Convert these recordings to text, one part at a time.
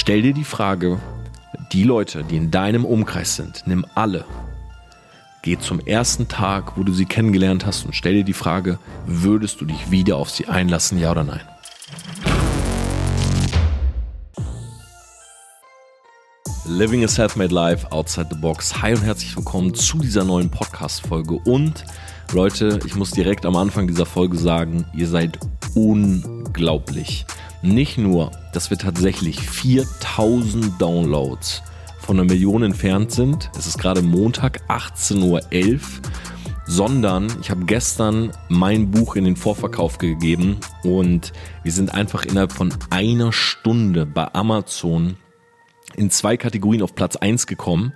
Stell dir die Frage, die Leute, die in deinem Umkreis sind, nimm alle. Geh zum ersten Tag, wo du sie kennengelernt hast und stell dir die Frage, würdest du dich wieder auf sie einlassen, ja oder nein? Living a Self-Made Life Outside the Box. Hi und herzlich willkommen zu dieser neuen Podcast-Folge. Und Leute, ich muss direkt am Anfang dieser Folge sagen, ihr seid unglaublich. Nicht nur, dass wir tatsächlich 4000 Downloads von einer Million entfernt sind. Es ist gerade Montag, 18.11 Uhr sondern ich habe gestern mein Buch in den Vorverkauf gegeben und wir sind einfach innerhalb von einer Stunde bei Amazon in zwei Kategorien auf Platz 1 gekommen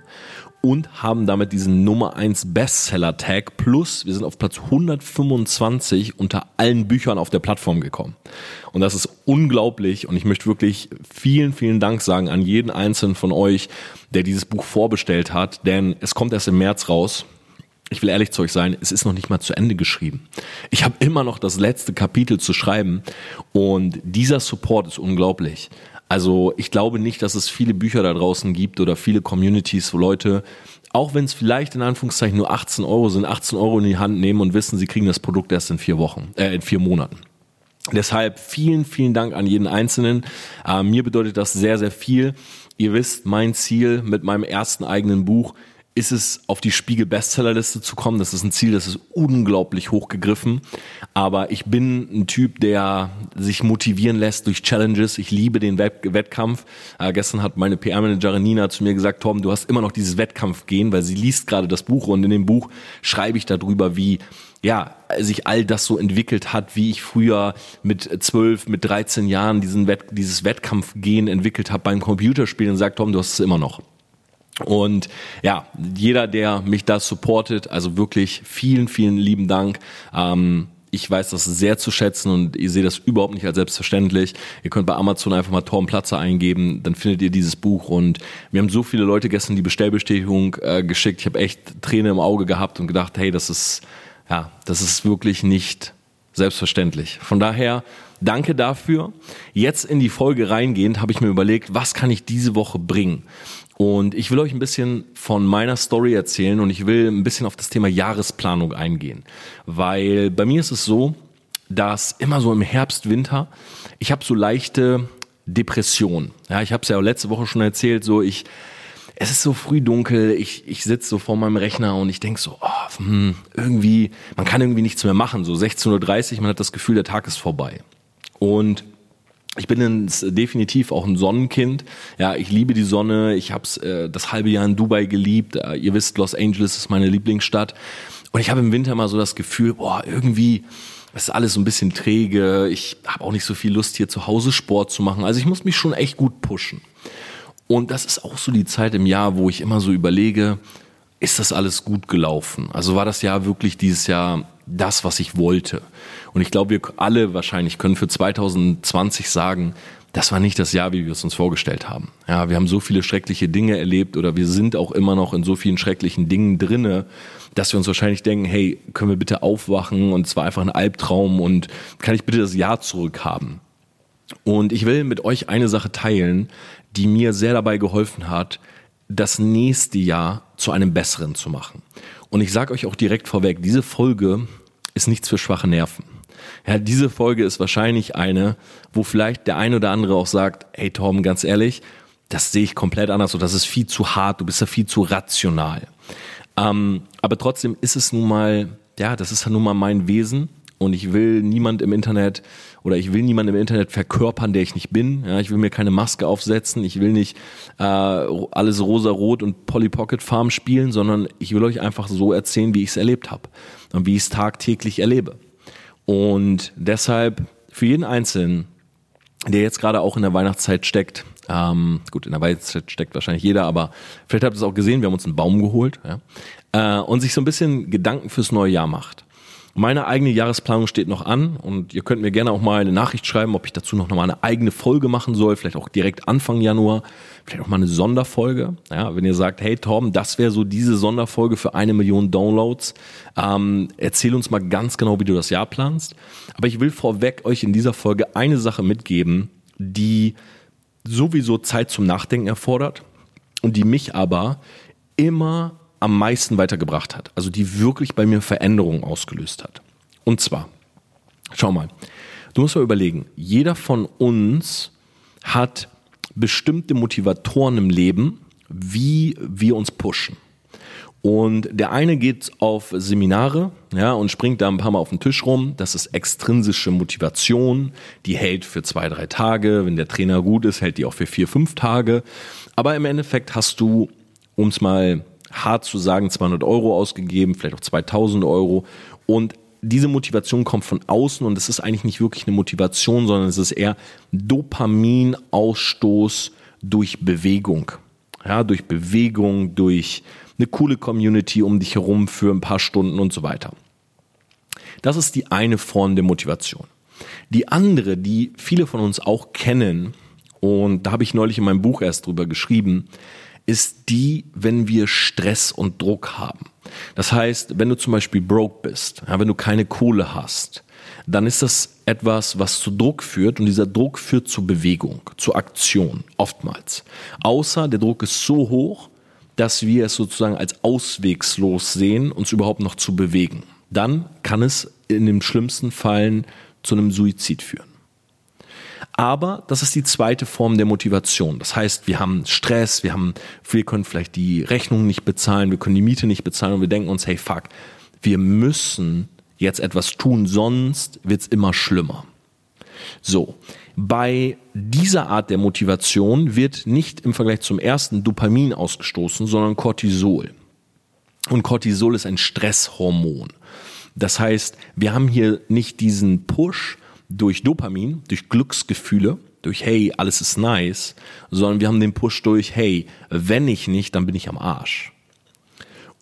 und haben damit diesen Nummer 1 Bestseller Tag plus wir sind auf Platz 125 unter allen Büchern auf der Plattform gekommen. Und das ist unglaublich und ich möchte wirklich vielen, vielen Dank sagen an jeden einzelnen von euch, der dieses Buch vorbestellt hat, denn es kommt erst im März raus. Ich will ehrlich zu euch sein, es ist noch nicht mal zu Ende geschrieben. Ich habe immer noch das letzte Kapitel zu schreiben und dieser Support ist unglaublich. Also ich glaube nicht, dass es viele Bücher da draußen gibt oder viele Communities, wo Leute, auch wenn es vielleicht in Anführungszeichen nur 18 Euro sind, 18 Euro in die Hand nehmen und wissen, sie kriegen das Produkt erst in vier Wochen, äh, in vier Monaten. Deshalb vielen, vielen Dank an jeden Einzelnen. Äh, mir bedeutet das sehr, sehr viel. Ihr wisst, mein Ziel mit meinem ersten eigenen Buch ist es, auf die Spiegel Bestsellerliste zu kommen. Das ist ein Ziel, das ist unglaublich hochgegriffen. Aber ich bin ein Typ, der sich motivieren lässt durch Challenges. Ich liebe den Wett Wettkampf. Äh, gestern hat meine PR-Managerin Nina zu mir gesagt, Tom, du hast immer noch dieses Wettkampfgehen, weil sie liest gerade das Buch und in dem Buch schreibe ich darüber, wie ja, sich all das so entwickelt hat, wie ich früher mit zwölf, mit 13 Jahren diesen Wett, dieses Wettkampfgehen entwickelt habe beim Computerspielen und sagt, Tom, du hast es immer noch. Und ja, jeder, der mich da supportet, also wirklich vielen, vielen lieben Dank. Ähm, ich weiß das sehr zu schätzen und ihr seht das überhaupt nicht als selbstverständlich. Ihr könnt bei Amazon einfach mal Torben Platzer eingeben, dann findet ihr dieses Buch und wir haben so viele Leute gestern die Bestellbestätigung äh, geschickt. Ich habe echt Träne im Auge gehabt und gedacht, hey, das ist ja, das ist wirklich nicht selbstverständlich. Von daher danke dafür. Jetzt in die Folge reingehend habe ich mir überlegt, was kann ich diese Woche bringen? Und ich will euch ein bisschen von meiner Story erzählen und ich will ein bisschen auf das Thema Jahresplanung eingehen. Weil bei mir ist es so, dass immer so im Herbst, Winter, ich habe so leichte Depressionen. Ja, ich habe es ja auch letzte Woche schon erzählt, so ich, es ist so früh dunkel, ich, ich sitze so vor meinem Rechner und ich denk so, oh, hm, irgendwie, man kann irgendwie nichts mehr machen. So 16.30 Uhr, man hat das Gefühl, der Tag ist vorbei. Und ich bin definitiv auch ein Sonnenkind. Ja, ich liebe die Sonne. Ich habe äh, das halbe Jahr in Dubai geliebt. Äh, ihr wisst, Los Angeles ist meine Lieblingsstadt. Und ich habe im Winter mal so das Gefühl, boah, irgendwie ist alles so ein bisschen träge. Ich habe auch nicht so viel Lust, hier zu Hause Sport zu machen. Also ich muss mich schon echt gut pushen. Und das ist auch so die Zeit im Jahr, wo ich immer so überlege, ist das alles gut gelaufen? Also war das Jahr wirklich dieses Jahr das, was ich wollte. Und ich glaube, wir alle wahrscheinlich können für 2020 sagen, das war nicht das Jahr, wie wir es uns vorgestellt haben. Ja, wir haben so viele schreckliche Dinge erlebt oder wir sind auch immer noch in so vielen schrecklichen Dingen drinne, dass wir uns wahrscheinlich denken, hey, können wir bitte aufwachen und es war einfach ein Albtraum und kann ich bitte das Jahr zurückhaben? Und ich will mit euch eine Sache teilen, die mir sehr dabei geholfen hat, das nächste Jahr zu einem besseren zu machen. Und ich sage euch auch direkt vorweg, diese Folge ist nichts für schwache Nerven. Ja, diese Folge ist wahrscheinlich eine, wo vielleicht der eine oder andere auch sagt, hey Tom, ganz ehrlich, das sehe ich komplett anders und das ist viel zu hart, du bist ja viel zu rational. Ähm, aber trotzdem ist es nun mal, ja, das ist ja nun mal mein Wesen und ich will niemand im Internet oder ich will niemand im Internet verkörpern, der ich nicht bin. Ja, ich will mir keine Maske aufsetzen, ich will nicht äh, alles rosa-rot und Polly Pocket Farm spielen, sondern ich will euch einfach so erzählen, wie ich es erlebt habe und wie ich es tagtäglich erlebe. Und deshalb für jeden Einzelnen, der jetzt gerade auch in der Weihnachtszeit steckt, ähm, gut, in der Weihnachtszeit steckt wahrscheinlich jeder, aber vielleicht habt ihr es auch gesehen, wir haben uns einen Baum geholt ja, äh, und sich so ein bisschen Gedanken fürs neue Jahr macht. Meine eigene Jahresplanung steht noch an und ihr könnt mir gerne auch mal eine Nachricht schreiben, ob ich dazu noch mal eine eigene Folge machen soll, vielleicht auch direkt Anfang Januar, vielleicht auch mal eine Sonderfolge. Ja, wenn ihr sagt, hey Tom, das wäre so diese Sonderfolge für eine Million Downloads, ähm, erzähl uns mal ganz genau, wie du das Jahr planst. Aber ich will vorweg euch in dieser Folge eine Sache mitgeben, die sowieso Zeit zum Nachdenken erfordert und die mich aber immer am meisten weitergebracht hat. Also die wirklich bei mir Veränderungen ausgelöst hat. Und zwar, schau mal, du musst mal überlegen, jeder von uns hat bestimmte Motivatoren im Leben, wie wir uns pushen. Und der eine geht auf Seminare, ja, und springt da ein paar Mal auf den Tisch rum. Das ist extrinsische Motivation. Die hält für zwei, drei Tage. Wenn der Trainer gut ist, hält die auch für vier, fünf Tage. Aber im Endeffekt hast du, um es mal hart zu sagen, 200 Euro ausgegeben, vielleicht auch 2000 Euro. Und diese Motivation kommt von außen und es ist eigentlich nicht wirklich eine Motivation, sondern es ist eher Dopaminausstoß durch Bewegung. Ja, durch Bewegung, durch eine coole Community um dich herum für ein paar Stunden und so weiter. Das ist die eine Form der Motivation. Die andere, die viele von uns auch kennen, und da habe ich neulich in meinem Buch erst drüber geschrieben, ist die, wenn wir Stress und Druck haben. Das heißt, wenn du zum Beispiel broke bist, ja, wenn du keine Kohle hast, dann ist das etwas, was zu Druck führt und dieser Druck führt zu Bewegung, zu Aktion, oftmals. Außer der Druck ist so hoch, dass wir es sozusagen als auswegslos sehen, uns überhaupt noch zu bewegen. Dann kann es in den schlimmsten Fällen zu einem Suizid führen. Aber das ist die zweite Form der Motivation. Das heißt, wir haben Stress, wir haben, wir können vielleicht die Rechnung nicht bezahlen, wir können die Miete nicht bezahlen und wir denken uns, hey fuck, wir müssen jetzt etwas tun, sonst wird's immer schlimmer. So, bei dieser Art der Motivation wird nicht im Vergleich zum ersten Dopamin ausgestoßen, sondern Cortisol. Und Cortisol ist ein Stresshormon. Das heißt, wir haben hier nicht diesen Push durch Dopamin, durch Glücksgefühle, durch hey, alles ist nice, sondern wir haben den Push durch hey, wenn ich nicht, dann bin ich am Arsch.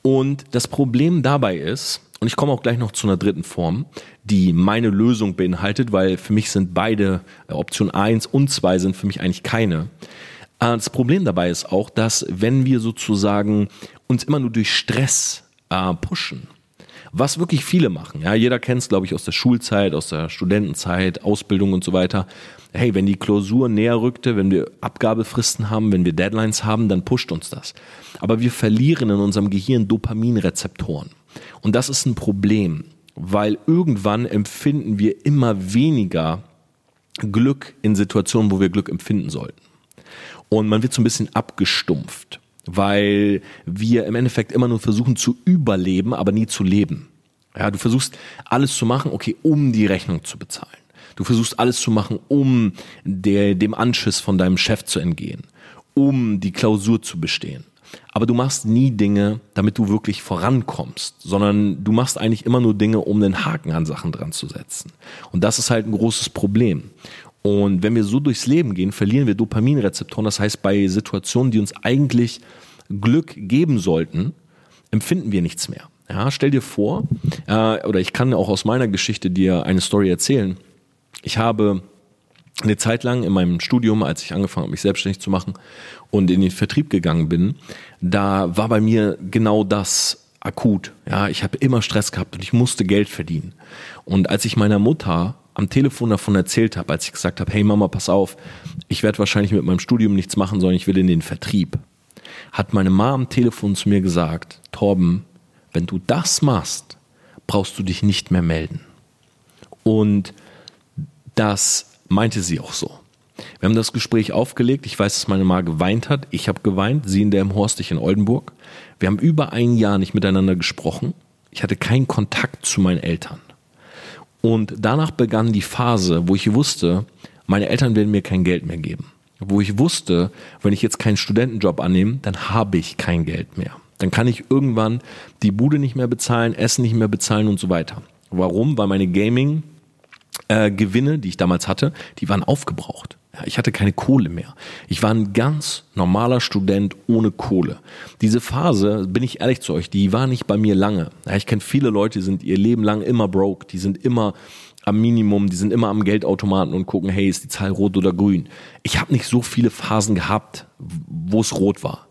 Und das Problem dabei ist, und ich komme auch gleich noch zu einer dritten Form, die meine Lösung beinhaltet, weil für mich sind beide äh, Option 1 und 2 sind für mich eigentlich keine. Äh, das Problem dabei ist auch, dass wenn wir sozusagen uns immer nur durch Stress äh, pushen, was wirklich viele machen, ja, jeder kennt es, glaube ich, aus der Schulzeit, aus der Studentenzeit, Ausbildung und so weiter. Hey, wenn die Klausur näher rückte, wenn wir Abgabefristen haben, wenn wir Deadlines haben, dann pusht uns das. Aber wir verlieren in unserem Gehirn Dopaminrezeptoren. Und das ist ein Problem, weil irgendwann empfinden wir immer weniger Glück in Situationen, wo wir Glück empfinden sollten. Und man wird so ein bisschen abgestumpft, weil wir im Endeffekt immer nur versuchen zu überleben, aber nie zu leben. Ja, du versuchst alles zu machen, okay, um die Rechnung zu bezahlen. Du versuchst alles zu machen, um der, dem Anschiss von deinem Chef zu entgehen, um die Klausur zu bestehen. Aber du machst nie Dinge, damit du wirklich vorankommst, sondern du machst eigentlich immer nur Dinge, um den Haken an Sachen dran zu setzen. Und das ist halt ein großes Problem. Und wenn wir so durchs Leben gehen, verlieren wir Dopaminrezeptoren. Das heißt, bei Situationen, die uns eigentlich Glück geben sollten, empfinden wir nichts mehr. Ja, stell dir vor, äh, oder ich kann auch aus meiner Geschichte dir eine Story erzählen. Ich habe eine Zeit lang in meinem Studium, als ich angefangen habe, mich selbstständig zu machen und in den Vertrieb gegangen bin, da war bei mir genau das akut. Ja, ich habe immer Stress gehabt und ich musste Geld verdienen. Und als ich meiner Mutter am Telefon davon erzählt habe, als ich gesagt habe, hey Mama, pass auf, ich werde wahrscheinlich mit meinem Studium nichts machen, sondern ich will in den Vertrieb, hat meine Mama am Telefon zu mir gesagt, Torben, wenn du das machst, brauchst du dich nicht mehr melden. Und das meinte sie auch so. Wir haben das Gespräch aufgelegt. Ich weiß, dass meine Mama geweint hat. Ich habe geweint. Sie in der im Horstig in Oldenburg. Wir haben über ein Jahr nicht miteinander gesprochen. Ich hatte keinen Kontakt zu meinen Eltern. Und danach begann die Phase, wo ich wusste, meine Eltern werden mir kein Geld mehr geben. Wo ich wusste, wenn ich jetzt keinen Studentenjob annehme, dann habe ich kein Geld mehr. Dann kann ich irgendwann die Bude nicht mehr bezahlen, Essen nicht mehr bezahlen und so weiter. Warum? Weil meine Gaming äh, Gewinne, die ich damals hatte, die waren aufgebraucht. Ich hatte keine Kohle mehr. Ich war ein ganz normaler Student ohne Kohle. Diese Phase, bin ich ehrlich zu euch, die war nicht bei mir lange. Ich kenne viele Leute, die sind ihr Leben lang immer broke, die sind immer am Minimum, die sind immer am Geldautomaten und gucken, hey, ist die Zahl rot oder grün. Ich habe nicht so viele Phasen gehabt, wo es rot war.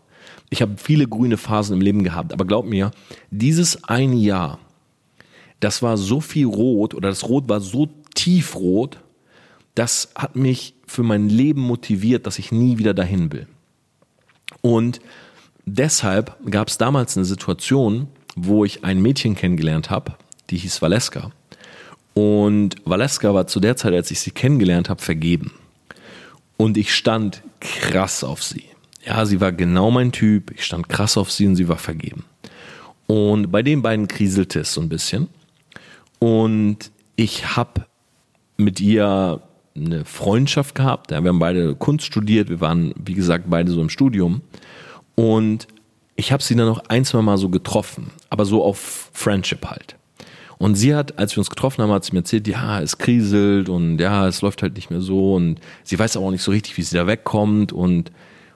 Ich habe viele grüne Phasen im Leben gehabt, aber glaub mir, dieses eine Jahr, das war so viel rot oder das Rot war so tiefrot, das hat mich für mein Leben motiviert, dass ich nie wieder dahin will. Und deshalb gab es damals eine Situation, wo ich ein Mädchen kennengelernt habe, die hieß Valeska. Und Valeska war zu der Zeit, als ich sie kennengelernt habe, vergeben. Und ich stand krass auf sie. Ja, sie war genau mein Typ. Ich stand krass auf sie und sie war vergeben. Und bei den beiden kriselte es so ein bisschen. Und ich habe mit ihr eine Freundschaft gehabt. Ja, wir haben beide Kunst studiert. Wir waren, wie gesagt, beide so im Studium. Und ich habe sie dann noch ein, zwei Mal so getroffen. Aber so auf Friendship halt. Und sie hat, als wir uns getroffen haben, hat sie mir erzählt, ja, es kriselt und ja, es läuft halt nicht mehr so und sie weiß aber auch nicht so richtig, wie sie da wegkommt und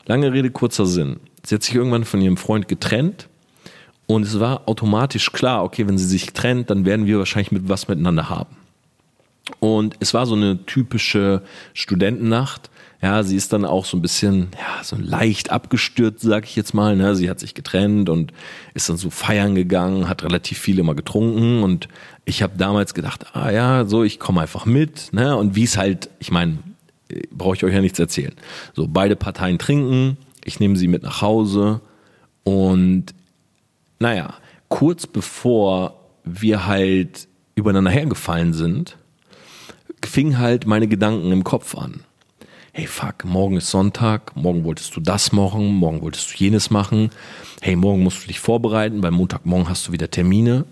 lange Rede, kurzer Sinn. Sie hat sich irgendwann von ihrem Freund getrennt und es war automatisch klar, okay, wenn sie sich trennt, dann werden wir wahrscheinlich mit was miteinander haben. Und es war so eine typische Studentennacht ja, sie ist dann auch so ein bisschen, ja, so leicht abgestürzt, sag ich jetzt mal. Ne? Sie hat sich getrennt und ist dann so feiern gegangen, hat relativ viel immer getrunken und ich habe damals gedacht, ah ja, so, ich komme einfach mit. Ne? Und wie es halt, ich meine, brauche ich euch ja nichts erzählen. So, beide Parteien trinken, ich nehme sie mit nach Hause und naja, kurz bevor wir halt übereinander hergefallen sind, fing halt meine Gedanken im Kopf an hey fuck, morgen ist Sonntag, morgen wolltest du das machen, morgen wolltest du jenes machen, hey, morgen musst du dich vorbereiten, beim Montagmorgen hast du wieder Termine.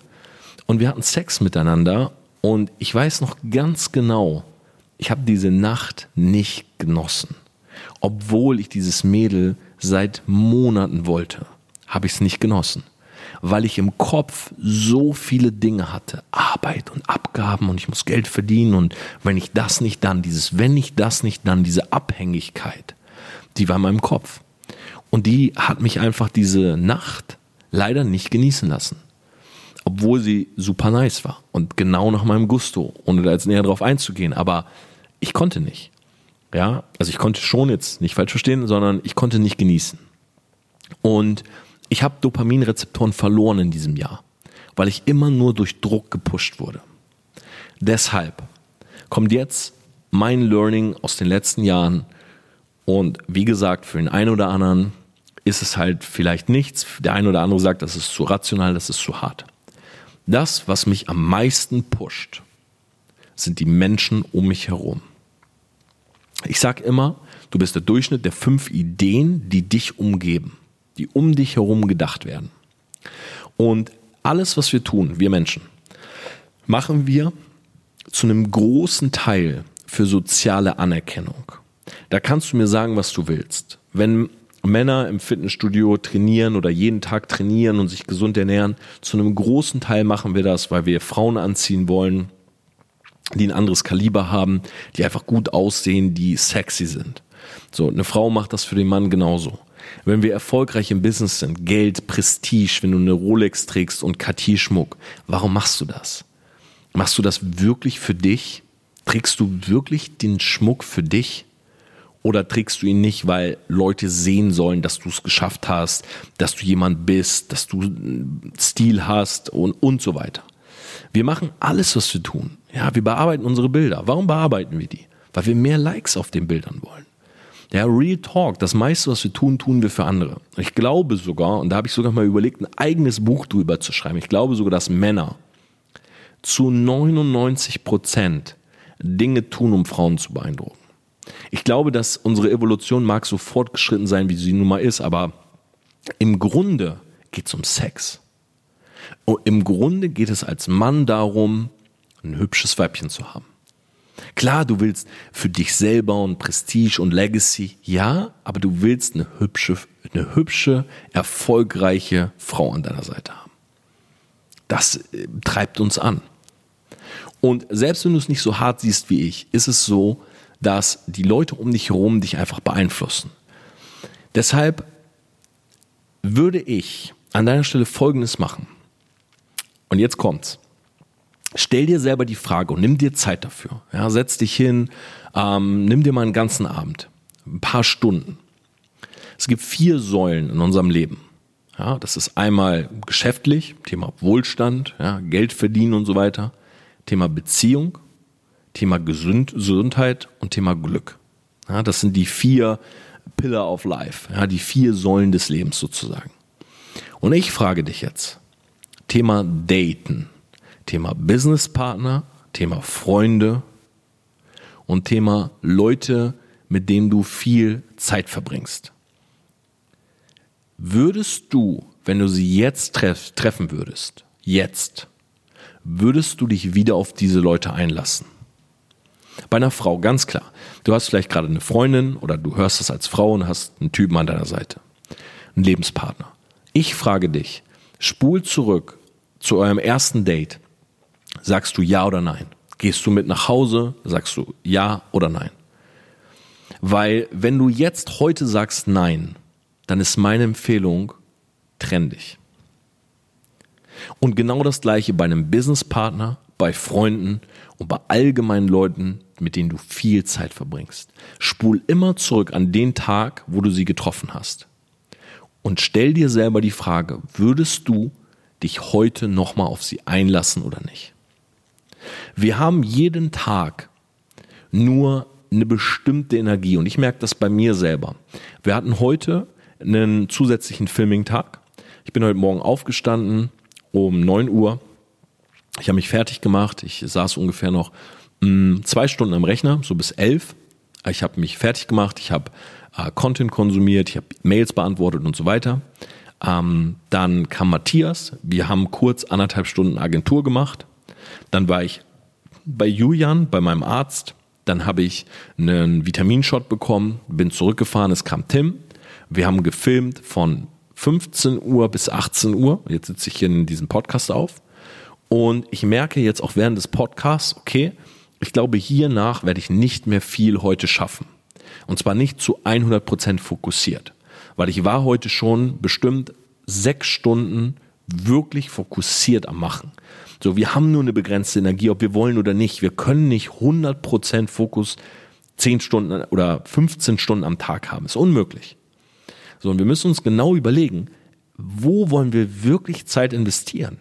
Und wir hatten Sex miteinander und ich weiß noch ganz genau, ich habe diese Nacht nicht genossen. Obwohl ich dieses Mädel seit Monaten wollte, habe ich es nicht genossen weil ich im Kopf so viele Dinge hatte. Arbeit und Abgaben und ich muss Geld verdienen und wenn ich das nicht dann, dieses wenn ich das nicht dann, diese Abhängigkeit, die war in meinem Kopf. Und die hat mich einfach diese Nacht leider nicht genießen lassen. Obwohl sie super nice war und genau nach meinem Gusto, ohne da jetzt näher drauf einzugehen. Aber ich konnte nicht. Ja, also ich konnte schon jetzt nicht falsch verstehen, sondern ich konnte nicht genießen. Und ich habe Dopaminrezeptoren verloren in diesem Jahr, weil ich immer nur durch Druck gepusht wurde. Deshalb kommt jetzt mein Learning aus den letzten Jahren und wie gesagt, für den einen oder anderen ist es halt vielleicht nichts. Der eine oder andere sagt, das ist zu rational, das ist zu hart. Das, was mich am meisten pusht, sind die Menschen um mich herum. Ich sage immer, du bist der Durchschnitt der fünf Ideen, die dich umgeben die um dich herum gedacht werden. Und alles, was wir tun, wir Menschen, machen wir zu einem großen Teil für soziale Anerkennung. Da kannst du mir sagen, was du willst. Wenn Männer im Fitnessstudio trainieren oder jeden Tag trainieren und sich gesund ernähren, zu einem großen Teil machen wir das, weil wir Frauen anziehen wollen, die ein anderes Kaliber haben, die einfach gut aussehen, die sexy sind. So, eine Frau macht das für den Mann genauso. Wenn wir erfolgreich im Business sind, Geld, Prestige, wenn du eine Rolex trägst und Cartier-Schmuck, warum machst du das? Machst du das wirklich für dich? Trägst du wirklich den Schmuck für dich? Oder trägst du ihn nicht, weil Leute sehen sollen, dass du es geschafft hast, dass du jemand bist, dass du Stil hast und, und so weiter? Wir machen alles, was wir tun. Ja, wir bearbeiten unsere Bilder. Warum bearbeiten wir die? Weil wir mehr Likes auf den Bildern wollen. Ja, Real Talk, das meiste, was wir tun, tun wir für andere. Ich glaube sogar, und da habe ich sogar mal überlegt, ein eigenes Buch drüber zu schreiben. Ich glaube sogar, dass Männer zu 99 Prozent Dinge tun, um Frauen zu beeindrucken. Ich glaube, dass unsere Evolution mag so fortgeschritten sein, wie sie nun mal ist, aber im Grunde geht es um Sex. Und Im Grunde geht es als Mann darum, ein hübsches Weibchen zu haben. Klar, du willst für dich selber und Prestige und Legacy, ja, aber du willst eine hübsche, eine hübsche, erfolgreiche Frau an deiner Seite haben. Das äh, treibt uns an. Und selbst wenn du es nicht so hart siehst wie ich, ist es so, dass die Leute um dich herum dich einfach beeinflussen. Deshalb würde ich an deiner Stelle Folgendes machen. Und jetzt kommt's. Stell dir selber die Frage und nimm dir Zeit dafür. Ja, setz dich hin, ähm, nimm dir mal einen ganzen Abend, ein paar Stunden. Es gibt vier Säulen in unserem Leben. Ja, das ist einmal geschäftlich, Thema Wohlstand, ja, Geld verdienen und so weiter, Thema Beziehung, Thema Gesund, Gesundheit und Thema Glück. Ja, das sind die vier Pillar of Life, ja, die vier Säulen des Lebens sozusagen. Und ich frage dich jetzt, Thema Daten, Thema Businesspartner, Thema Freunde und Thema Leute, mit denen du viel Zeit verbringst. Würdest du, wenn du sie jetzt treff, treffen würdest, jetzt, würdest du dich wieder auf diese Leute einlassen? Bei einer Frau, ganz klar. Du hast vielleicht gerade eine Freundin oder du hörst es als Frau und hast einen Typen an deiner Seite. Einen Lebenspartner. Ich frage dich, spul zurück zu eurem ersten Date. Sagst du ja oder nein? Gehst du mit nach Hause? Sagst du ja oder nein? Weil wenn du jetzt heute sagst nein, dann ist meine Empfehlung, trenn dich. Und genau das gleiche bei einem Businesspartner, bei Freunden und bei allgemeinen Leuten, mit denen du viel Zeit verbringst. Spul immer zurück an den Tag, wo du sie getroffen hast. Und stell dir selber die Frage, würdest du dich heute nochmal auf sie einlassen oder nicht? Wir haben jeden Tag nur eine bestimmte Energie und ich merke das bei mir selber. Wir hatten heute einen zusätzlichen Filming-Tag. Ich bin heute Morgen aufgestanden um 9 Uhr. Ich habe mich fertig gemacht. Ich saß ungefähr noch mh, mm, zwei Stunden am Rechner, so bis elf. Ich habe mich fertig gemacht. Ich habe äh, Content konsumiert. Ich habe Mails beantwortet und so weiter. Ähm, dann kam Matthias. Wir haben kurz anderthalb Stunden Agentur gemacht. Dann war ich bei Julian, bei meinem Arzt. Dann habe ich einen Vitaminshot bekommen, bin zurückgefahren. Es kam Tim. Wir haben gefilmt von 15 Uhr bis 18 Uhr. Jetzt sitze ich hier in diesem Podcast auf. Und ich merke jetzt auch während des Podcasts, okay, ich glaube, hiernach werde ich nicht mehr viel heute schaffen. Und zwar nicht zu 100 Prozent fokussiert. Weil ich war heute schon bestimmt sechs Stunden wirklich fokussiert am Machen. So, wir haben nur eine begrenzte Energie, ob wir wollen oder nicht. Wir können nicht 100% Fokus 10 Stunden oder 15 Stunden am Tag haben. Ist unmöglich. So, und wir müssen uns genau überlegen, wo wollen wir wirklich Zeit investieren?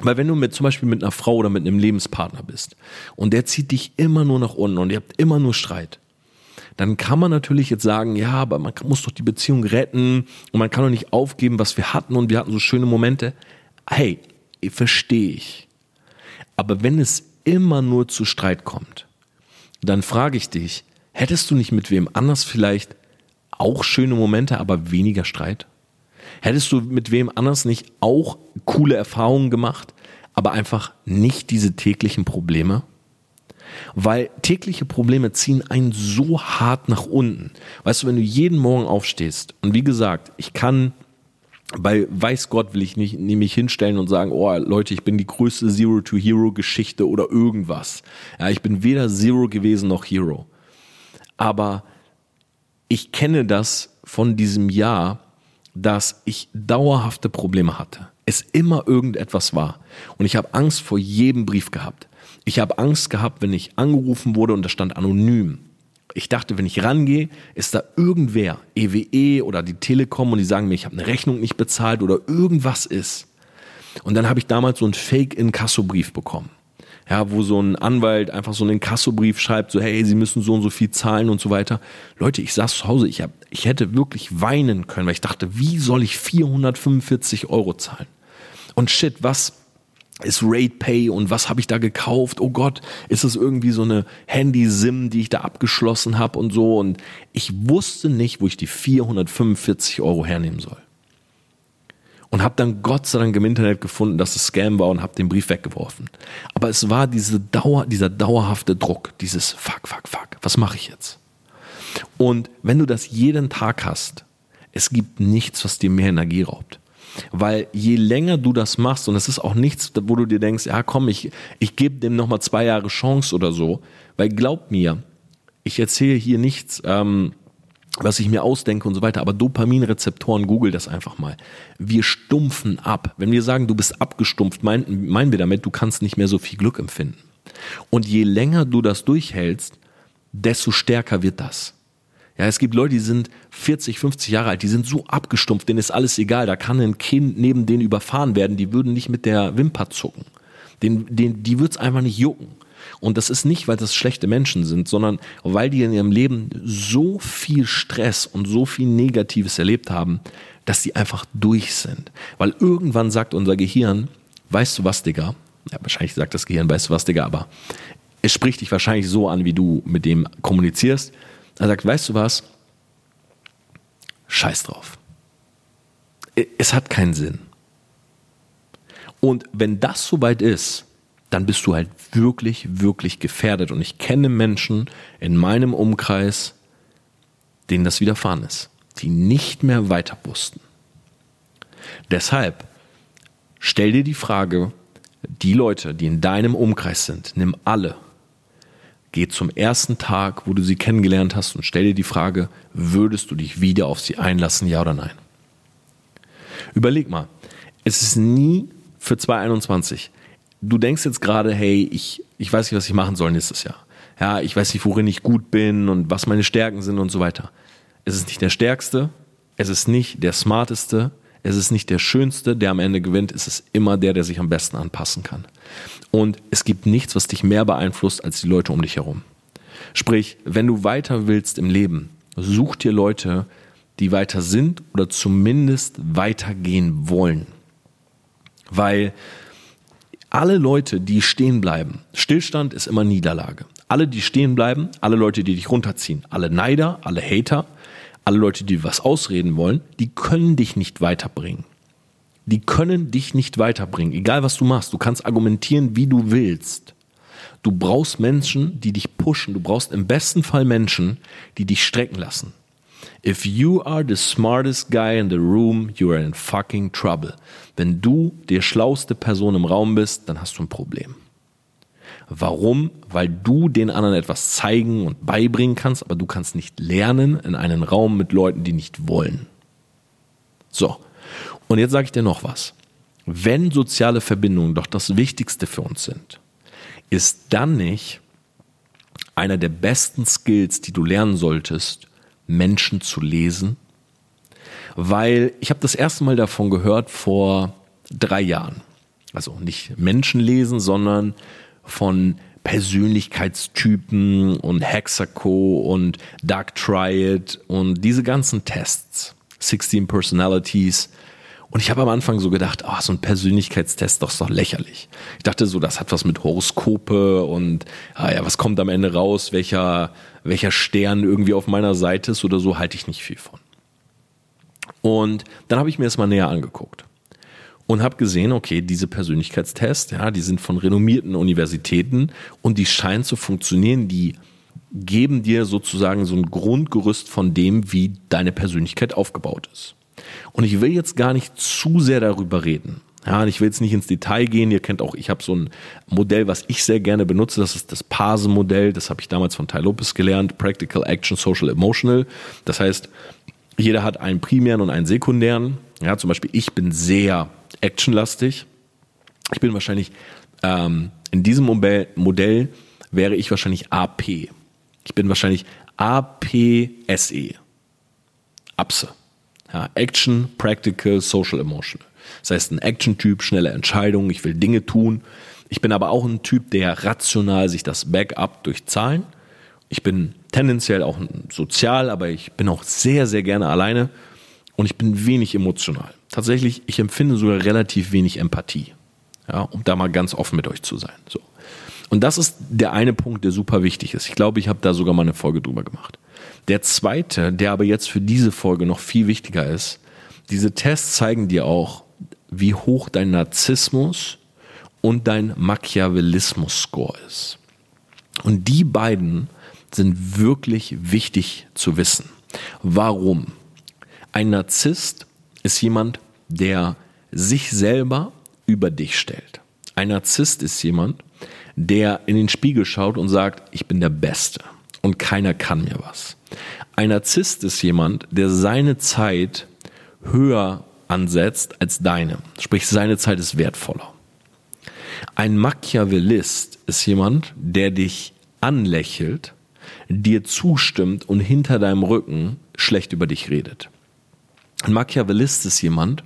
Weil wenn du mit zum Beispiel mit einer Frau oder mit einem Lebenspartner bist und der zieht dich immer nur nach unten und ihr habt immer nur Streit, dann kann man natürlich jetzt sagen, ja, aber man muss doch die Beziehung retten und man kann doch nicht aufgeben, was wir hatten und wir hatten so schöne Momente. Hey, verstehe ich. Aber wenn es immer nur zu Streit kommt, dann frage ich dich, hättest du nicht mit wem anders vielleicht auch schöne Momente, aber weniger Streit? Hättest du mit wem anders nicht auch coole Erfahrungen gemacht, aber einfach nicht diese täglichen Probleme? Weil tägliche Probleme ziehen einen so hart nach unten. Weißt du, wenn du jeden Morgen aufstehst und wie gesagt, ich kann bei weiß Gott will ich nicht nämlich hinstellen und sagen, oh Leute, ich bin die größte Zero to Hero Geschichte oder irgendwas. Ja, ich bin weder Zero gewesen noch Hero. Aber ich kenne das von diesem Jahr, dass ich dauerhafte Probleme hatte. Es immer irgendetwas war. Und ich habe Angst vor jedem Brief gehabt. Ich habe Angst gehabt, wenn ich angerufen wurde und da stand anonym. Ich dachte, wenn ich rangehe, ist da irgendwer, EWE e oder die Telekom und die sagen mir, ich habe eine Rechnung nicht bezahlt oder irgendwas ist. Und dann habe ich damals so einen Fake-Inkasso-Brief bekommen ja, wo so ein Anwalt einfach so einen Kassobrief schreibt, so hey, Sie müssen so und so viel zahlen und so weiter. Leute, ich saß zu Hause, ich, hab, ich hätte wirklich weinen können, weil ich dachte, wie soll ich 445 Euro zahlen? Und shit, was ist Rate Pay und was habe ich da gekauft? Oh Gott, ist es irgendwie so eine Handy-SIM, die ich da abgeschlossen habe und so? Und ich wusste nicht, wo ich die 445 Euro hernehmen soll und habe dann Gott sei Dank im Internet gefunden, dass es Scam war und habe den Brief weggeworfen. Aber es war diese Dauer, dieser dauerhafte Druck, dieses Fuck, fuck, fuck, was mache ich jetzt? Und wenn du das jeden Tag hast, es gibt nichts, was dir mehr Energie raubt. Weil je länger du das machst, und es ist auch nichts, wo du dir denkst, ja komm, ich, ich gebe dem nochmal zwei Jahre Chance oder so, weil glaub mir, ich erzähle hier nichts, ähm, was ich mir ausdenke und so weiter. Aber Dopaminrezeptoren, google das einfach mal. Wir stumpfen ab. Wenn wir sagen, du bist abgestumpft, meinen, meinen wir damit, du kannst nicht mehr so viel Glück empfinden. Und je länger du das durchhältst, desto stärker wird das. Ja, es gibt Leute, die sind 40, 50 Jahre alt, die sind so abgestumpft, denen ist alles egal. Da kann ein Kind neben denen überfahren werden, die würden nicht mit der Wimper zucken. Den, den, die wird's einfach nicht jucken. Und das ist nicht, weil das schlechte Menschen sind, sondern weil die in ihrem Leben so viel Stress und so viel Negatives erlebt haben, dass sie einfach durch sind. Weil irgendwann sagt unser Gehirn, weißt du was, Digga? Ja, wahrscheinlich sagt das Gehirn, weißt du was, Digga, aber es spricht dich wahrscheinlich so an, wie du mit dem kommunizierst. Er sagt, weißt du was? Scheiß drauf. Es hat keinen Sinn. Und wenn das soweit ist, dann bist du halt wirklich, wirklich gefährdet. Und ich kenne Menschen in meinem Umkreis, denen das widerfahren ist, die nicht mehr weiter wussten. Deshalb stell dir die Frage, die Leute, die in deinem Umkreis sind, nimm alle, geh zum ersten Tag, wo du sie kennengelernt hast und stell dir die Frage, würdest du dich wieder auf sie einlassen, ja oder nein? Überleg mal, es ist nie für 2021 du denkst jetzt gerade, hey, ich, ich weiß nicht, was ich machen soll nächstes Jahr. Ja, ich weiß nicht, worin ich gut bin und was meine Stärken sind und so weiter. Es ist nicht der Stärkste, es ist nicht der Smarteste, es ist nicht der Schönste, der am Ende gewinnt, es ist immer der, der sich am besten anpassen kann. Und es gibt nichts, was dich mehr beeinflusst als die Leute um dich herum. Sprich, wenn du weiter willst im Leben, such dir Leute, die weiter sind oder zumindest weitergehen wollen. Weil alle Leute, die stehen bleiben, Stillstand ist immer Niederlage. Alle, die stehen bleiben, alle Leute, die dich runterziehen, alle Neider, alle Hater, alle Leute, die was ausreden wollen, die können dich nicht weiterbringen. Die können dich nicht weiterbringen, egal was du machst. Du kannst argumentieren, wie du willst. Du brauchst Menschen, die dich pushen. Du brauchst im besten Fall Menschen, die dich strecken lassen. If you are the smartest guy in the room, you are in fucking trouble. Wenn du die schlauste Person im Raum bist, dann hast du ein Problem. Warum? Weil du den anderen etwas zeigen und beibringen kannst, aber du kannst nicht lernen in einen Raum mit Leuten, die nicht wollen. So. Und jetzt sage ich dir noch was. Wenn soziale Verbindungen doch das Wichtigste für uns sind, ist dann nicht einer der besten Skills, die du lernen solltest, Menschen zu lesen? Weil ich habe das erste Mal davon gehört vor drei Jahren. Also nicht Menschen lesen, sondern von Persönlichkeitstypen und Hexaco und Dark Triad und diese ganzen Tests. 16 Personalities. Und ich habe am Anfang so gedacht, oh, so ein Persönlichkeitstest doch ist doch lächerlich. Ich dachte so, das hat was mit Horoskope und ah ja, was kommt am Ende raus, welcher, welcher Stern irgendwie auf meiner Seite ist oder so, halte ich nicht viel von. Und dann habe ich mir das mal näher angeguckt und habe gesehen, okay, diese Persönlichkeitstests, ja, die sind von renommierten Universitäten und die scheinen zu funktionieren, die geben dir sozusagen so ein Grundgerüst von dem, wie deine Persönlichkeit aufgebaut ist. Und ich will jetzt gar nicht zu sehr darüber reden. Ja, ich will jetzt nicht ins Detail gehen. Ihr kennt auch, ich habe so ein Modell, was ich sehr gerne benutze. Das ist das PASE-Modell. Das habe ich damals von Ty Lopez gelernt. Practical, Action, Social, Emotional. Das heißt, jeder hat einen primären und einen sekundären. Ja, zum Beispiel ich bin sehr actionlastig. Ich bin wahrscheinlich ähm, in diesem Modell wäre ich wahrscheinlich AP. Ich bin wahrscheinlich APSE. APSE. Ja, Action, Practical, Social, Emotional. Das heißt, ein Action-Typ, schnelle Entscheidungen, ich will Dinge tun. Ich bin aber auch ein Typ, der rational sich das Backup durch Zahlen. Ich bin tendenziell auch sozial, aber ich bin auch sehr, sehr gerne alleine und ich bin wenig emotional. Tatsächlich, ich empfinde sogar relativ wenig Empathie. Ja, um da mal ganz offen mit euch zu sein. So. Und das ist der eine Punkt, der super wichtig ist. Ich glaube, ich habe da sogar mal eine Folge drüber gemacht. Der zweite, der aber jetzt für diese Folge noch viel wichtiger ist, diese Tests zeigen dir auch, wie hoch dein Narzissmus und dein Machiavellismus-Score ist. Und die beiden sind wirklich wichtig zu wissen. Warum? Ein Narzisst ist jemand, der sich selber über dich stellt. Ein Narzisst ist jemand, der in den Spiegel schaut und sagt, ich bin der Beste und keiner kann mir was. Ein Narzisst ist jemand, der seine Zeit höher ansetzt als deine. Sprich, seine Zeit ist wertvoller. Ein Machiavellist ist jemand, der dich anlächelt, dir zustimmt und hinter deinem Rücken schlecht über dich redet. Ein Machiavellist ist jemand,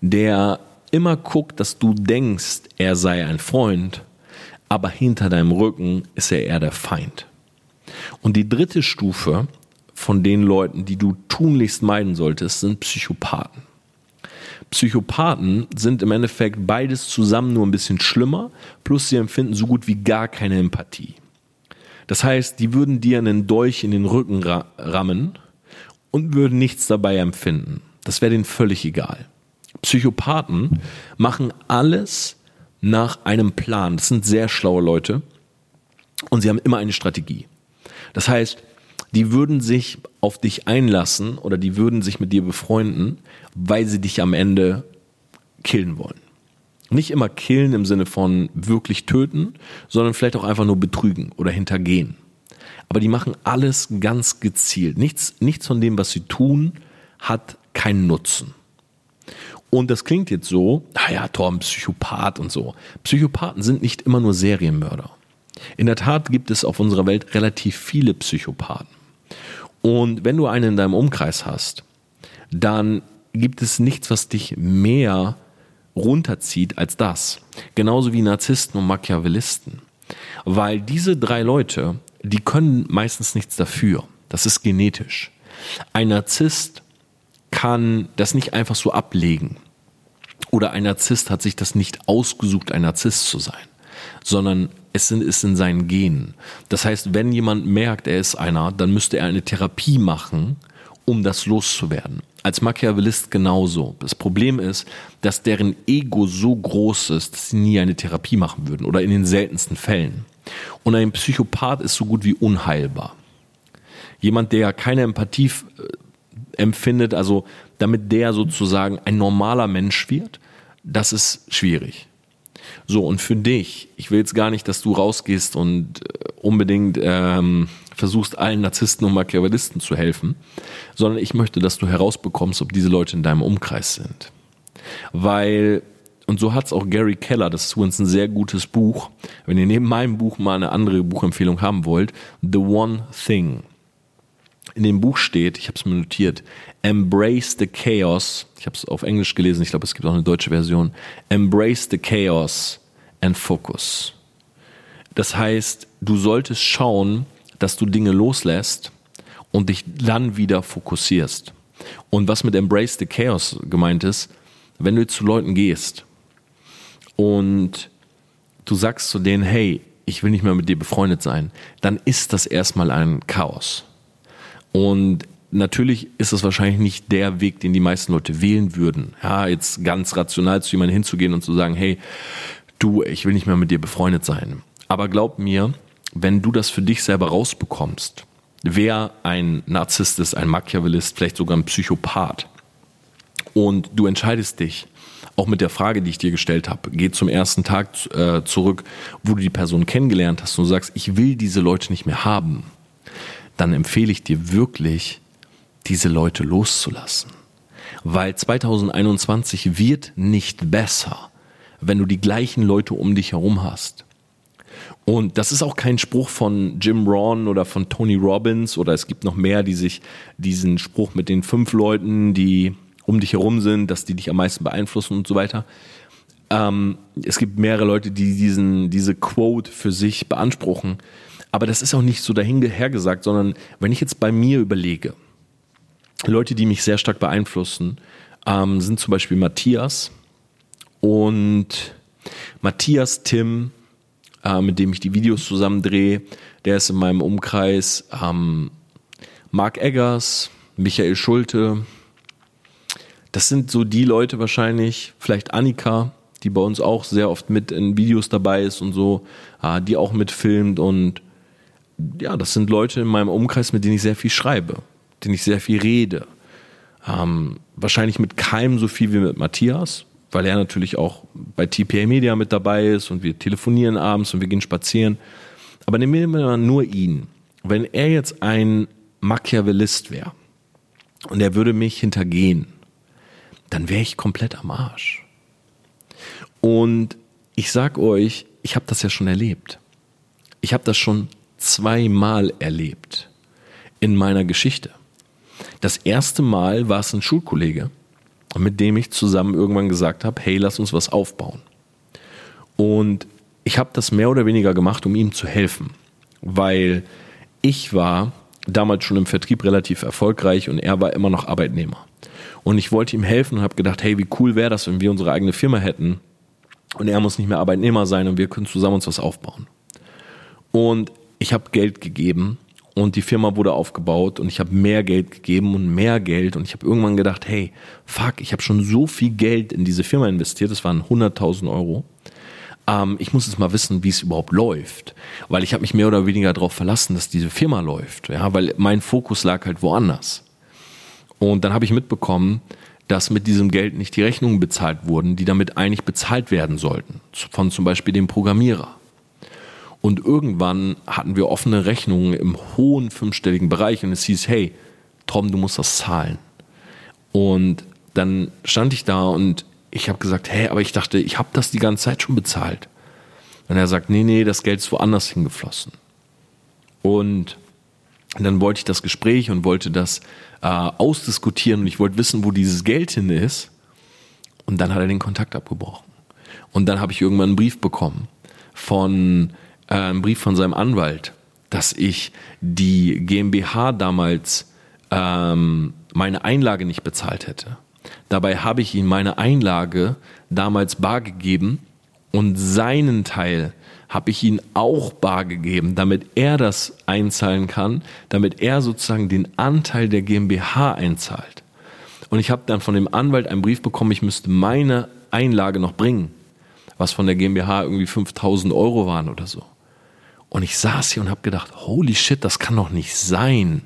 der immer guckt, dass du denkst, er sei ein Freund, aber hinter deinem Rücken ist er eher der Feind. Und die dritte Stufe von den Leuten, die du tunlichst meiden solltest, sind Psychopathen. Psychopathen sind im Endeffekt beides zusammen nur ein bisschen schlimmer, plus sie empfinden so gut wie gar keine Empathie. Das heißt, die würden dir einen Dolch in den Rücken rammen und würden nichts dabei empfinden. Das wäre denen völlig egal. Psychopathen machen alles nach einem Plan. Das sind sehr schlaue Leute und sie haben immer eine Strategie. Das heißt, die würden sich auf dich einlassen oder die würden sich mit dir befreunden, weil sie dich am Ende killen wollen. Nicht immer killen im Sinne von wirklich töten, sondern vielleicht auch einfach nur betrügen oder hintergehen. Aber die machen alles ganz gezielt. Nichts, nichts von dem, was sie tun, hat keinen Nutzen. Und das klingt jetzt so, naja, Torben, Psychopath und so. Psychopathen sind nicht immer nur Serienmörder. In der Tat gibt es auf unserer Welt relativ viele Psychopathen. Und wenn du einen in deinem Umkreis hast, dann gibt es nichts, was dich mehr runterzieht als das. Genauso wie Narzissten und Machiavellisten. Weil diese drei Leute, die können meistens nichts dafür. Das ist genetisch. Ein Narzisst kann das nicht einfach so ablegen. Oder ein Narzisst hat sich das nicht ausgesucht, ein Narzisst zu sein, sondern es ist in seinen Genen. Das heißt, wenn jemand merkt, er ist einer, dann müsste er eine Therapie machen, um das loszuwerden. Als Machiavellist genauso. Das Problem ist, dass deren Ego so groß ist, dass sie nie eine Therapie machen würden oder in den seltensten Fällen. Und ein Psychopath ist so gut wie unheilbar. Jemand, der keine Empathie empfindet, also damit der sozusagen ein normaler Mensch wird, das ist schwierig. So, und für dich, ich will jetzt gar nicht, dass du rausgehst und äh, unbedingt ähm, versuchst, allen Narzissten und Machiavellisten zu helfen, sondern ich möchte, dass du herausbekommst, ob diese Leute in deinem Umkreis sind. Weil, und so hat es auch Gary Keller, das ist übrigens ein sehr gutes Buch, wenn ihr neben meinem Buch mal eine andere Buchempfehlung haben wollt, The One Thing. In dem Buch steht, ich habe es mir notiert, Embrace the Chaos. Ich habe es auf Englisch gelesen, ich glaube, es gibt auch eine deutsche Version. Embrace the Chaos and Focus. Das heißt, du solltest schauen, dass du Dinge loslässt und dich dann wieder fokussierst. Und was mit Embrace the Chaos gemeint ist, wenn du zu Leuten gehst und du sagst zu denen, hey, ich will nicht mehr mit dir befreundet sein, dann ist das erstmal ein Chaos. Und natürlich ist es wahrscheinlich nicht der Weg, den die meisten Leute wählen würden. Ja, jetzt ganz rational zu jemandem hinzugehen und zu sagen, hey, du, ich will nicht mehr mit dir befreundet sein. Aber glaub mir, wenn du das für dich selber rausbekommst, wer ein Narzisst ist, ein Machiavellist, vielleicht sogar ein Psychopath, und du entscheidest dich, auch mit der Frage, die ich dir gestellt habe, geh zum ersten Tag äh, zurück, wo du die Person kennengelernt hast und sagst, ich will diese Leute nicht mehr haben, dann empfehle ich dir wirklich, diese Leute loszulassen. Weil 2021 wird nicht besser, wenn du die gleichen Leute um dich herum hast. Und das ist auch kein Spruch von Jim Rohn oder von Tony Robbins oder es gibt noch mehr, die sich diesen Spruch mit den fünf Leuten, die um dich herum sind, dass die dich am meisten beeinflussen und so weiter. Ähm, es gibt mehrere Leute, die diesen, diese Quote für sich beanspruchen. Aber das ist auch nicht so dahingesagt, sondern wenn ich jetzt bei mir überlege, Leute, die mich sehr stark beeinflussen, ähm, sind zum Beispiel Matthias und Matthias, Tim, äh, mit dem ich die Videos zusammen drehe, der ist in meinem Umkreis, ähm, Mark Eggers, Michael Schulte, das sind so die Leute wahrscheinlich, vielleicht Annika, die bei uns auch sehr oft mit in Videos dabei ist und so, äh, die auch mitfilmt und ja, das sind Leute in meinem Umkreis, mit denen ich sehr viel schreibe den ich sehr viel rede. Ähm, wahrscheinlich mit keinem so viel wie mit Matthias, weil er natürlich auch bei TPA Media mit dabei ist und wir telefonieren abends und wir gehen spazieren. Aber nehmen wir mal nur ihn. Wenn er jetzt ein Machiavellist wäre und er würde mich hintergehen, dann wäre ich komplett am Arsch. Und ich sag euch, ich habe das ja schon erlebt. Ich habe das schon zweimal erlebt in meiner Geschichte. Das erste Mal war es ein Schulkollege, mit dem ich zusammen irgendwann gesagt habe, hey, lass uns was aufbauen. Und ich habe das mehr oder weniger gemacht, um ihm zu helfen, weil ich war damals schon im Vertrieb relativ erfolgreich und er war immer noch Arbeitnehmer. Und ich wollte ihm helfen und habe gedacht, hey, wie cool wäre das, wenn wir unsere eigene Firma hätten und er muss nicht mehr Arbeitnehmer sein und wir können zusammen uns was aufbauen. Und ich habe Geld gegeben und die Firma wurde aufgebaut und ich habe mehr Geld gegeben und mehr Geld und ich habe irgendwann gedacht, hey, fuck, ich habe schon so viel Geld in diese Firma investiert, das waren 100.000 Euro. Ähm, ich muss jetzt mal wissen, wie es überhaupt läuft, weil ich habe mich mehr oder weniger darauf verlassen, dass diese Firma läuft, ja, weil mein Fokus lag halt woanders. Und dann habe ich mitbekommen, dass mit diesem Geld nicht die Rechnungen bezahlt wurden, die damit eigentlich bezahlt werden sollten, von zum Beispiel dem Programmierer. Und irgendwann hatten wir offene Rechnungen im hohen fünfstelligen Bereich und es hieß, hey, Tom, du musst das zahlen. Und dann stand ich da und ich habe gesagt, hey, aber ich dachte, ich habe das die ganze Zeit schon bezahlt. Und er sagt, nee, nee, das Geld ist woanders hingeflossen. Und dann wollte ich das Gespräch und wollte das äh, ausdiskutieren und ich wollte wissen, wo dieses Geld hin ist. Und dann hat er den Kontakt abgebrochen. Und dann habe ich irgendwann einen Brief bekommen von äh, einen Brief von seinem Anwalt, dass ich die GmbH damals ähm, meine Einlage nicht bezahlt hätte. Dabei habe ich ihm meine Einlage damals bar gegeben und seinen Teil habe ich ihm auch bar gegeben, damit er das einzahlen kann, damit er sozusagen den Anteil der GmbH einzahlt. Und ich habe dann von dem Anwalt einen Brief bekommen, ich müsste meine Einlage noch bringen, was von der GmbH irgendwie 5000 Euro waren oder so. Und ich saß hier und habe gedacht, holy shit, das kann doch nicht sein.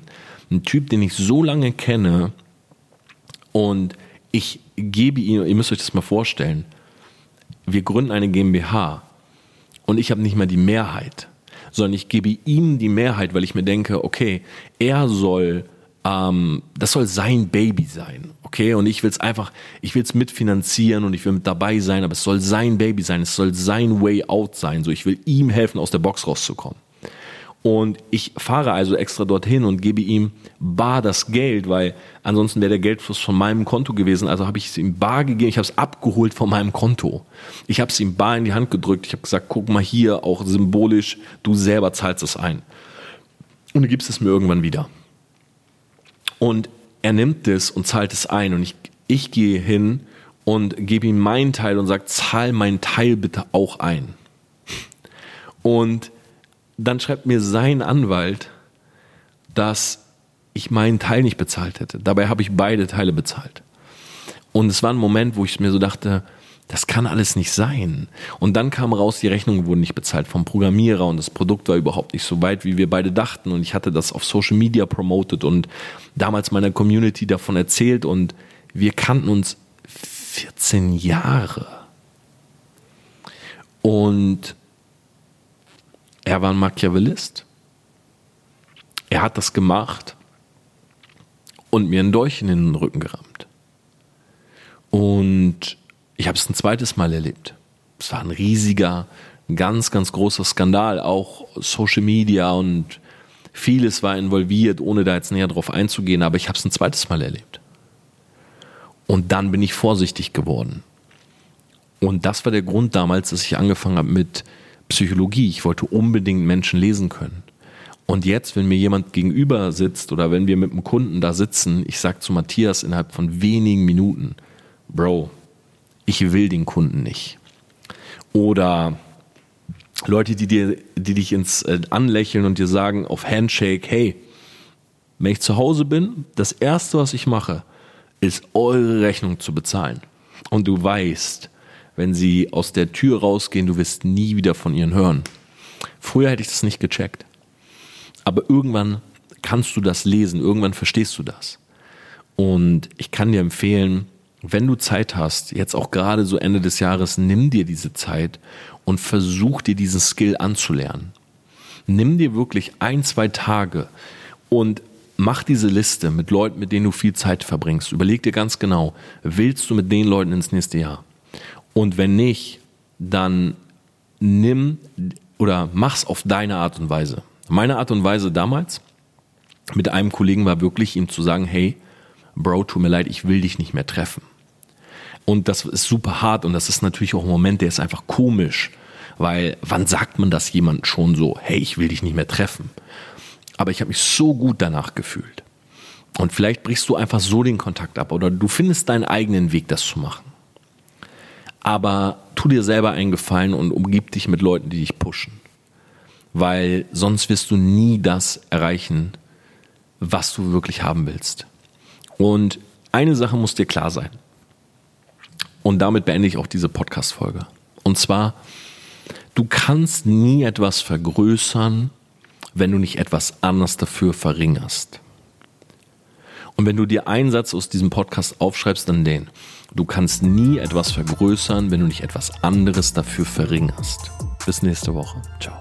Ein Typ, den ich so lange kenne und ich gebe ihm, ihr müsst euch das mal vorstellen, wir gründen eine GmbH und ich habe nicht mal die Mehrheit, sondern ich gebe ihm die Mehrheit, weil ich mir denke, okay, er soll, ähm, das soll sein Baby sein, okay? Und ich will es einfach, ich will es mitfinanzieren und ich will mit dabei sein, aber es soll sein Baby sein, es soll sein Way out sein. So, ich will ihm helfen, aus der Box rauszukommen. Und ich fahre also extra dorthin und gebe ihm bar das Geld, weil ansonsten wäre der Geldfluss von meinem Konto gewesen. Also habe ich es ihm bar gegeben, ich habe es abgeholt von meinem Konto. Ich habe es ihm bar in die Hand gedrückt. Ich habe gesagt, guck mal hier, auch symbolisch, du selber zahlst es ein. Und du gibst es mir irgendwann wieder. Und er nimmt es und zahlt es ein. Und ich, ich gehe hin und gebe ihm meinen Teil und sage, zahl meinen Teil bitte auch ein. Und dann schreibt mir sein Anwalt, dass ich meinen Teil nicht bezahlt hätte. Dabei habe ich beide Teile bezahlt. Und es war ein Moment, wo ich mir so dachte, das kann alles nicht sein. Und dann kam raus, die Rechnungen wurden nicht bezahlt vom Programmierer und das Produkt war überhaupt nicht so weit, wie wir beide dachten. Und ich hatte das auf Social Media promoted und damals meiner Community davon erzählt und wir kannten uns 14 Jahre. Und er war ein Machiavellist. Er hat das gemacht und mir einen Dolch in den Rücken gerammt. Und ich habe es ein zweites Mal erlebt. Es war ein riesiger, ganz, ganz großer Skandal, auch Social Media und vieles war involviert, ohne da jetzt näher drauf einzugehen, aber ich habe es ein zweites Mal erlebt. Und dann bin ich vorsichtig geworden. Und das war der Grund damals, dass ich angefangen habe mit Psychologie. Ich wollte unbedingt Menschen lesen können. Und jetzt, wenn mir jemand gegenüber sitzt oder wenn wir mit einem Kunden da sitzen, ich sage zu Matthias innerhalb von wenigen Minuten, Bro, ich will den Kunden nicht. Oder Leute, die dir, die dich ins äh, anlächeln und dir sagen auf Handshake, hey, wenn ich zu Hause bin, das erste, was ich mache, ist eure Rechnung zu bezahlen. Und du weißt, wenn sie aus der Tür rausgehen, du wirst nie wieder von ihnen hören. Früher hätte ich das nicht gecheckt. Aber irgendwann kannst du das lesen, irgendwann verstehst du das. Und ich kann dir empfehlen, wenn du Zeit hast, jetzt auch gerade so Ende des Jahres, nimm dir diese Zeit und versuch dir diesen Skill anzulernen. Nimm dir wirklich ein, zwei Tage und mach diese Liste mit Leuten, mit denen du viel Zeit verbringst. Überleg dir ganz genau, willst du mit den Leuten ins nächste Jahr? Und wenn nicht, dann nimm oder mach's auf deine Art und Weise. Meine Art und Weise damals mit einem Kollegen war wirklich ihm zu sagen, hey, Bro, tut mir leid, ich will dich nicht mehr treffen. Und das ist super hart und das ist natürlich auch ein Moment, der ist einfach komisch, Weil wann sagt man das jemand schon so, hey, ich will dich nicht mehr treffen? Aber ich habe mich so gut danach gefühlt. Und vielleicht brichst du einfach so den Kontakt ab oder du findest deinen eigenen Weg, das zu machen. Aber tu dir selber einen Gefallen und umgib dich mit Leuten, die dich pushen. Weil sonst wirst du nie das erreichen, was du wirklich haben willst. Und eine Sache muss dir klar sein. Und damit beende ich auch diese Podcast-Folge. Und zwar, du kannst nie etwas vergrößern, wenn du nicht etwas anderes dafür verringerst. Und wenn du dir einen Satz aus diesem Podcast aufschreibst, dann den. Du kannst nie etwas vergrößern, wenn du nicht etwas anderes dafür verringerst. Bis nächste Woche. Ciao.